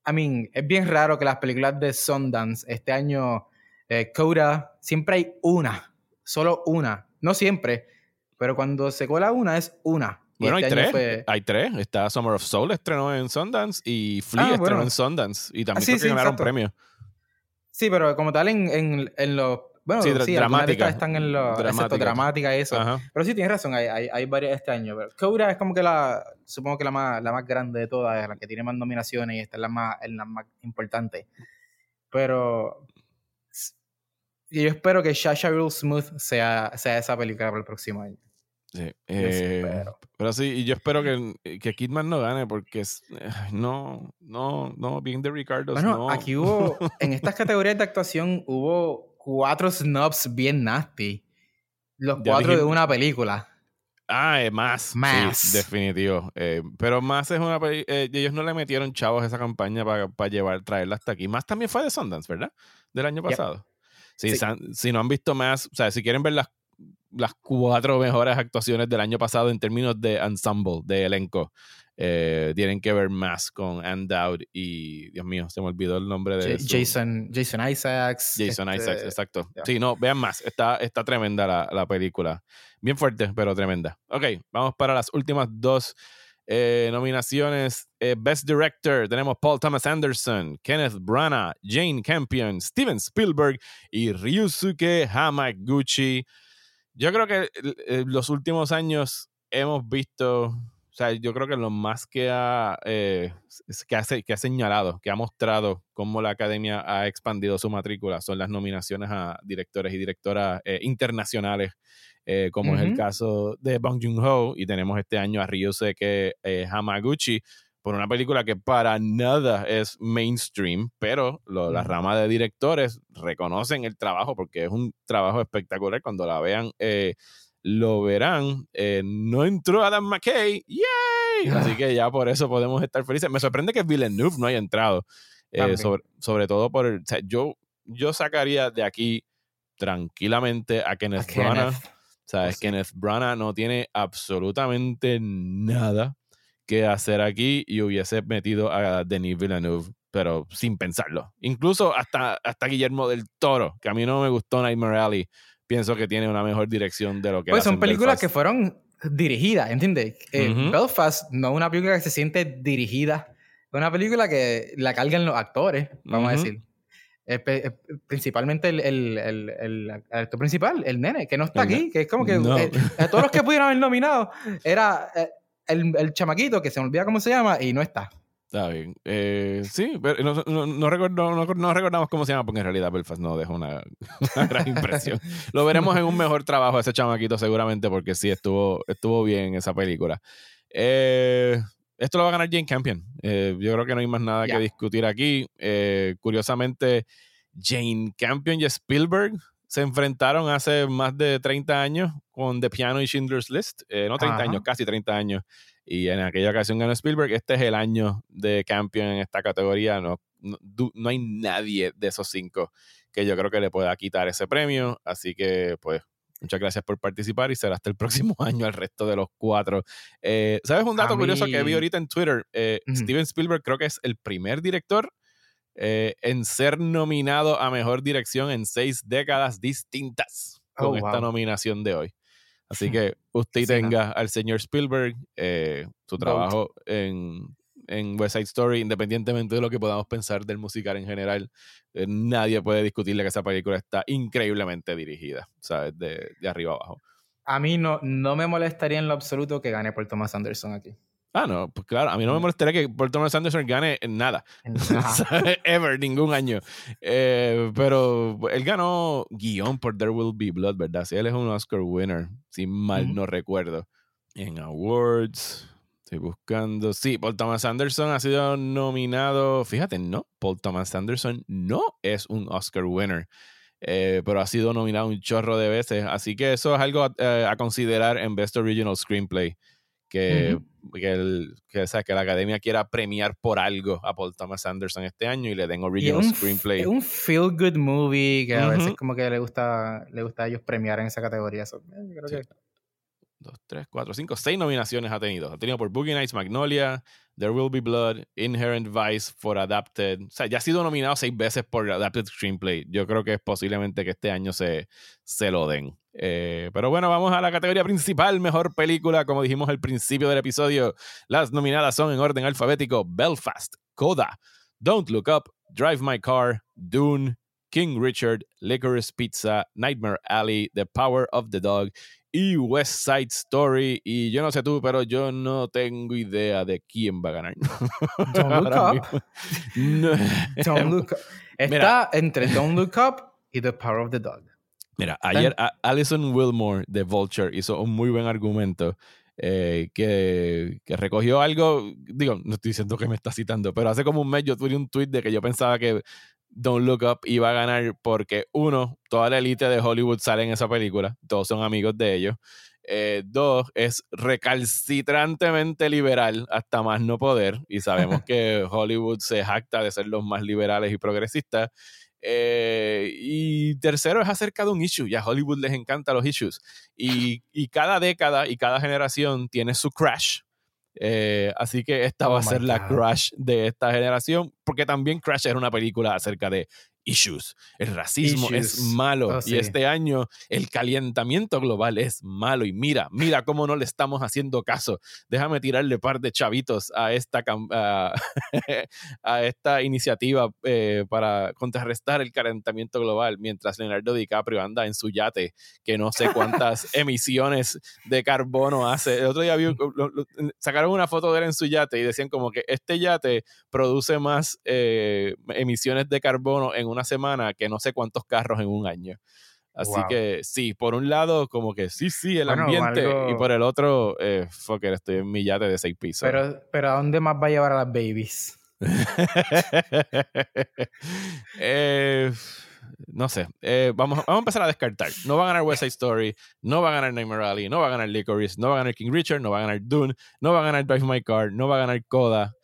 I mean, es bien raro que las películas de Sundance este año, eh, Coda, siempre hay una, solo una. No siempre, pero cuando se cola una es una. Bueno, hay este tres. Hay tres. Está Summer of Soul estrenó en Sundance y Flea ah, estrenó en Sundance. Y también ah, creo que ganaron premios. Sí, pero como tal en, en, en los... Bueno, sí, sí dramática. están en los... Dramática. dramática y eso. Pero sí, tienes razón, hay, hay, hay, varias este año. Pero Cobra es como que la... Supongo que la más, la más grande de todas, la que tiene más nominaciones y esta es la más, es la más importante. Pero... Yo espero que Shasha Real Smooth sea, sea esa película para el próximo año. Sí, eh, pero sí, y yo espero que, que Kidman no gane porque es, no, no, no, bien de Ricardo. Bueno, aquí hubo, en estas categorías de actuación hubo cuatro snubs bien nasty. Los cuatro de una película. Ah, eh, más. Más. definitivo. Eh, pero más es una eh, ellos no le metieron chavos esa campaña para llevar, traerla hasta aquí. Más también fue de Sundance, ¿verdad? Del año pasado. Sí, si no han visto más, o sea, si quieren ver las las cuatro mejores actuaciones del año pasado en términos de ensemble, de elenco. Eh, tienen que ver más con Andout y, Dios mío, se me olvidó el nombre de... Jason, Jason Isaacs. Jason este, Isaacs, exacto. Sí, no, vean más. Está, está tremenda la, la, película. Bien fuerte, pero tremenda. Ok, vamos para las últimas dos eh, nominaciones. Eh, Best Director, tenemos Paul Thomas Anderson, Kenneth Branagh, Jane Campion, Steven Spielberg y Ryusuke Hamaguchi. Yo creo que en los últimos años hemos visto, sea, yo creo que lo más que ha, eh, que, ha, que ha señalado, que ha mostrado cómo la academia ha expandido su matrícula son las nominaciones a directores y directoras eh, internacionales, eh, como es el caso de Bong Joon-ho, y tenemos este año a Ryusuke Hamaguchi, por una película que para nada es mainstream, pero la rama de directores reconocen el trabajo porque es un trabajo espectacular. Cuando la vean, eh, lo verán. Eh, no entró Adam McKay, ¡yay! Así que ya por eso podemos estar felices. Me sorprende que Villeneuve no haya entrado, eh, sobre, todo por el. yo, yo sacaría de aquí tranquilamente a Kenneth Branagh. O sea, es Kenneth Branagh no tiene absolutamente nada que hacer aquí y hubiese metido a Denis Villeneuve, pero sin pensarlo. Incluso hasta, hasta Guillermo del Toro, que a mí no me gustó Nightmare Alley, pienso que tiene una mejor dirección de lo que... Pues son películas que fueron dirigidas, ¿entiendes? Eh, Belfast no es una película que se siente dirigida, es una película que la cargan los actores, vamos a decir. Eh, principalmente el, el, el, actor principal, el nene, que no está aquí, que es como que eh, todos los que pudieron haber nominado era el, el, chamaquito que se me olvida cómo se llama y no está. Está bien. Eh, sí, pero no, no, no, recordamos cómo se llama porque en realidad Belfast no dejó una, gran impresión. Lo veremos en un mejor trabajo ese chamaquito seguramente porque sí estuvo, estuvo bien esa película. Eh, esto lo va a ganar Jane Campion. Eh, yo creo que no hay más nada que discutir aquí. curiosamente, Jane Campion y Spielberg se enfrentaron hace más de 30 años con The Piano y Schindler's List. No 30 años, casi 30 años. Y en aquella ocasión ganó Spielberg. Este es el año de Campion en esta categoría. No, no, hay nadie de esos cinco que yo creo que le pueda quitar ese premio. Así que, pues, muchas gracias por participar y será hasta el próximo año el resto de los cuatro. Eh, ¿Sabes un dato curioso que vi ahorita en Twitter? Eh, Steven Spielberg creo que es el primer director eh, en ser nominado a mejor dirección en seis décadas distintas con oh, esta nominación de hoy. Así que usted tenga al señor Spielberg, eh, su trabajo en, en, West Side Story, independientemente de lo que podamos pensar del musical en general, eh, nadie puede discutirle que esa película está increíblemente dirigida, ¿sabes? De, de arriba abajo. A mí no, no me molestaría en lo absoluto que gane por Thomas Anderson aquí. Ah, no, pues claro, a mí no me molestaría que Paul Thomas Anderson gane nada. Ever, ningún año. Eh, pero él ganó guion por There Will Be Blood, ¿verdad? Sí, él es un Oscar winner, si mal no recuerdo. En awards, Estoy buscando. Sí, Paul Thomas Anderson ha sido nominado. Fíjate, no. Paul Thomas Anderson no es un Oscar winner. Eh, pero ha sido nominado un chorro de veces. Así que eso es algo a, eh, considerar en Best Original Screenplay. Que, que, el, que, que, la academia quiera premiar por algo a Paul Thomas Anderson este año y le den Original Screenplay. Es un feel good movie que a veces como que le gusta, le gusta a ellos premiar en esa categoría. yo creo que dos, tres, cuatro, cinco, seis nominaciones ha tenido. Ha tenido por Boogie Nights, Magnolia, There Will Be Blood, Inherent Vice for Adapted. O sea, ya ha sido nominado seis veces por Adapted Screenplay. Yo creo que es posiblemente que este año se, se lo den. Eh, pero bueno, vamos a la categoría principal, mejor película. Como dijimos al principio del episodio, las nominadas son en orden alfabético Belfast, Coda, Don't Look Up, Drive My Car, Dune, King Richard, Licorice Pizza, Nightmare Alley, The Power of the Dog y West Side Story. Y yo no sé tú, pero yo no tengo idea de quién va a ganar. Don't Look Up. Don't Look Up. Está entre Don't Look Up y The Power of the Dog. Mira, ayer Alison Wilmore de Vulture hizo un muy buen argumento. Eh, que, que, recogió algo, digo, no estoy diciendo que me está citando, pero hace como un mes yo tuve un tweet de que yo pensaba que Don't Look Up iba a ganar porque, uno, toda la élite de Hollywood sale en esa película, todos son amigos de ellos. Eh, dos, es recalcitrantemente liberal hasta más no poder, y sabemos que Hollywood se jacta de ser los más liberales y progresistas. Eh, y tercero es acerca de un issue, y a Hollywood les encantan los issues. Y, y cada década y cada generación tiene su crash, eh, así que esta va a oh ser la crush de esta generación, porque también Crash era una película acerca de issues. El racismo es malo oh, y este año el calentamiento global es malo y mira, mira cómo no le estamos haciendo caso. Déjame tirarle par de chavitos a esta, a, esta iniciativa eh, para contrarrestar el calentamiento global mientras Leonardo DiCaprio anda en su yate que no sé cuántas emisiones de carbono hace. El otro día sacaron una foto de él en su yate y decían como que este yate produce más eh, emisiones de carbono en una una semana que no sé cuántos carros en un año. Así que sí, por un lado, como que sí, sí, el ambiente. Y por el otro, eh, fucker, estoy en mi yate de seis pisos. Pero, pero ¿a dónde más va a llevar a las babies? eh, no sé. Eh, vamos, vamos a empezar a descartar. No va a ganar West Side Story, no va a ganar Nightmare Alley, no va a ganar Licorice, no va a ganar King Richard, no va a ganar Dune, no va a ganar Drive My Car, no va a ganar Coda.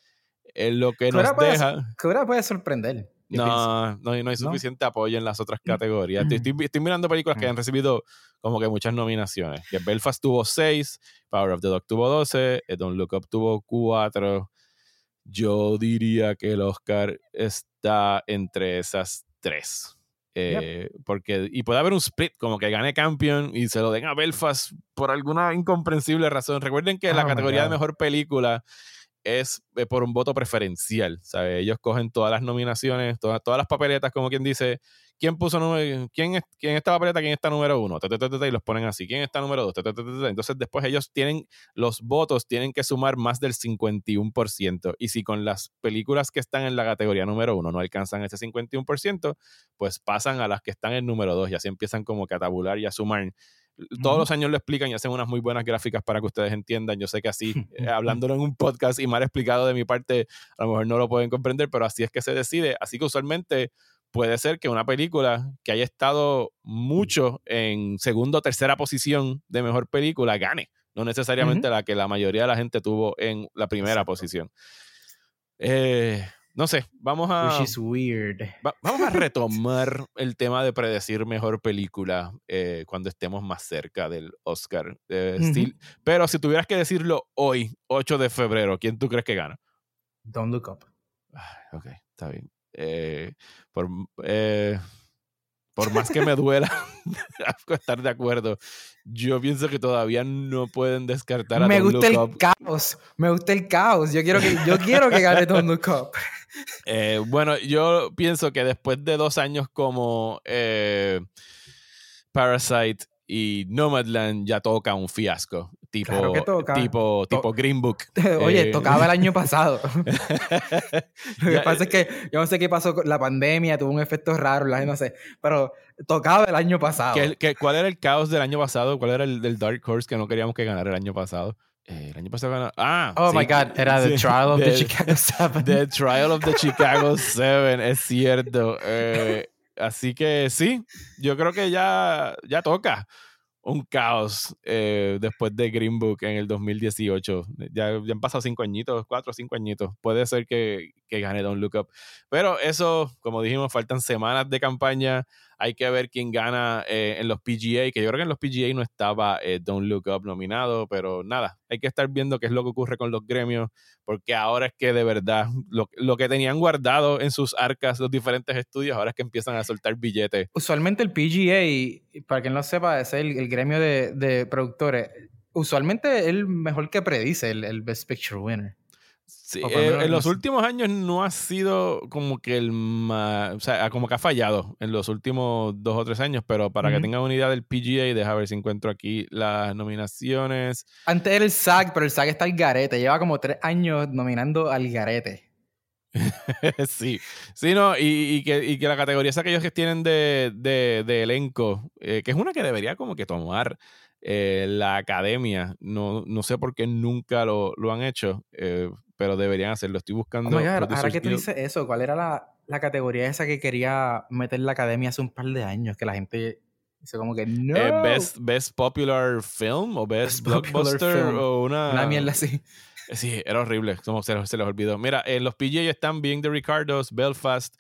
lo que nos deja. Coda puede sorprender. No, no, no, hay suficiente apoyo en las otras mm. categorías. Estoy, estoy, mirando películas que han mm. recibido como que muchas nominaciones. Que Belfast tuvo 6, Power of the Dog tuvo 12, Don't Look Up tuvo 4. Yo diría que el Oscar está entre esas tres. Eh, porque, y puede haber un split, como que gane Campion y se lo den a Belfast por alguna incomprensible razón. Recuerden que la oh categoría de mejor película es eh, por un voto preferencial. ¿sabe? Ellos cogen todas las nominaciones, todas, todas las papeletas, como quien dice, ¿quién puso número, quién, quién está papeleta, quién está número uno? Y los ponen así, ¿quién está número dos? Entonces después ellos tienen, los votos tienen que sumar más del 51%. Y si con las películas que están en la categoría número uno no alcanzan ese 51%, pues pasan a las que están en número dos y así empiezan como a tabular y a sumar todos los años lo explican y hacen unas muy buenas gráficas para que ustedes entiendan. Yo sé que así, eh, hablándolo en un podcast y mal explicado de mi parte, a lo mejor no lo pueden comprender, pero así es que se decide. Así que usualmente puede ser que una película que haya estado mucho en segunda o tercera posición de mejor película gane, no necesariamente la que la mayoría de la gente tuvo en la primera posición. Eh, no sé, vamos a. Which is weird. vamos a retomar el tema de predecir mejor película eh, cuando estemos más cerca del Oscar. Pero si tuvieras que decirlo hoy, 8 de febrero, ¿quién tú crees que gana? Don't Look Up. ok, está bien. Eh, por, eh, por más que me duela estar de acuerdo, yo pienso que todavía no pueden descartar a Me gusta el caos, me gusta el caos. Yo quiero que, yo quiero que gane Don't Look Up. Eh, bueno, yo pienso que después de dos años como eh, Parasite y Nomadland ya toca un fiasco. Tipo, tipo, tipo Green Book. Oye, eh, tocaba el año pasado. Lo que pasa es que yo no sé qué pasó con la pandemia, tuvo un efecto raro, no sé, pero tocaba el año pasado. ¿Qué, cuál era el caos del año pasado? ¿Cuál era el del Dark Horse que no queríamos que ganara el año pasado? Eh, el año pasado ganó. Ah. Oh my God, era The Trial of the, Chicago Seven. The Trial of the Chicago Seven, es cierto. Eh, así que sí, yo creo que ya, ya toca un caos eh, después de Green Book en el 2018. Ya, ya, han pasado cinco añitos, cuatro o cinco añitos. Puede ser que, que gane Don't Look Up. Pero eso, como dijimos, faltan semanas de campaña. Hay que ver quién gana eh, en los PGA, que yo creo que en los PGA no estaba eh, Don't Look Up nominado, pero nada, hay que estar viendo qué es lo que ocurre con los gremios, porque ahora es que de verdad lo, lo que tenían guardado en sus arcas los diferentes estudios, ahora es que empiezan a soltar billetes. Usualmente el PGA, para quien no sepa, es el, el gremio de, de, productores. Usualmente es el mejor que predice el, el Best Picture Winner. Sí, eh, en los últimos años no ha sido como que el más, o sea, como que ha fallado en los últimos dos o tres años, pero para que tengan una idea del PGA, deja ver si encuentro aquí las nominaciones. Antes era el SAG, pero el SAG está al garete, lleva como tres años nominando al garete. sí, sí, no, y, que, la categoría esa que ellos tienen de, de, elenco, eh, que es una que debería como que tomar eh, la academia, no, no sé por qué nunca lo, lo han hecho, pero deberían hacerlo. Estoy buscando. Oh ahora que tú dices eso, ¿cuál era la, la, categoría esa que quería meter la academia hace un par de años? Que la gente dice como que eh, no. best, best Popular Film o Best, Blockbuster o una. Una mierda así. Sí, era horrible. Como se, se les olvidó. Mira, en los PGA están Being the Ricardos, Belfast,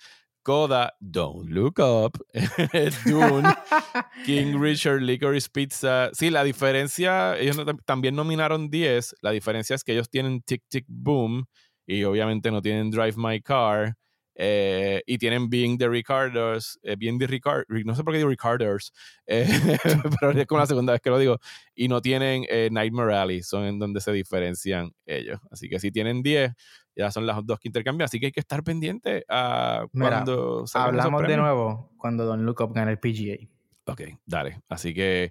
Coda, Don't Look Up, Dune, King Richard, Licorice Pizza. Sí, la diferencia, ellos también nominaron 10. La diferencia es que ellos tienen Tick Tick Boom y obviamente no tienen Drive My Car. Eh, y tienen Being the Ricardos, eh, Being the Ricard, no sé por qué digo Ricardos, eh, pero es como la segunda vez que lo digo, y no tienen Nightmare Alley, son en donde se diferencian ellos. Así que si tienen 10, ya son las dos que intercambian, así que hay que estar pendiente a cuando Hablamos de nuevo cuando Don Look Up gane el PGA. Ok, dale. Así que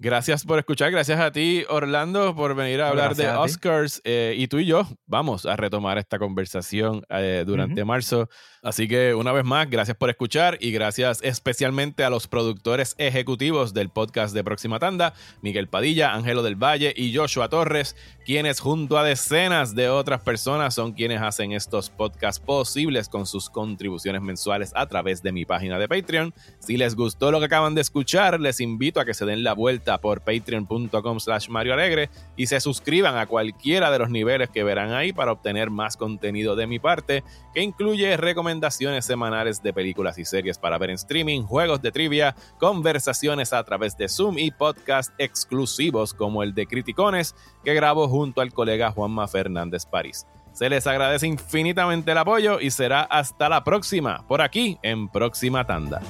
Gracias por escuchar, gracias a ti Orlando por venir a hablar de Oscars eh, y tú y yo vamos a retomar esta conversación eh, durante marzo. Así que una vez más, gracias por escuchar y gracias especialmente a los productores ejecutivos del podcast de Próxima Tanda, Miguel Padilla, Ángelo del Valle y Joshua Torres, quienes junto a decenas de otras personas son quienes hacen estos podcasts posibles con sus contribuciones mensuales a través de mi página de Patreon. Si les gustó lo que acaban de escuchar, les invito a que se den la vuelta por patreon.com slash Mario Alegre y se suscriban a cualquiera de los niveles que verán ahí para obtener más contenido de mi parte, que incluye recomendaciones semanales de películas y series para ver en streaming, juegos de trivia, conversaciones a través de Zoom y podcast exclusivos como el de Criticones que grabo junto al colega Juanma Fernández París. Se les agradece infinitamente el apoyo y será hasta la próxima, por aquí en Próxima Tanda.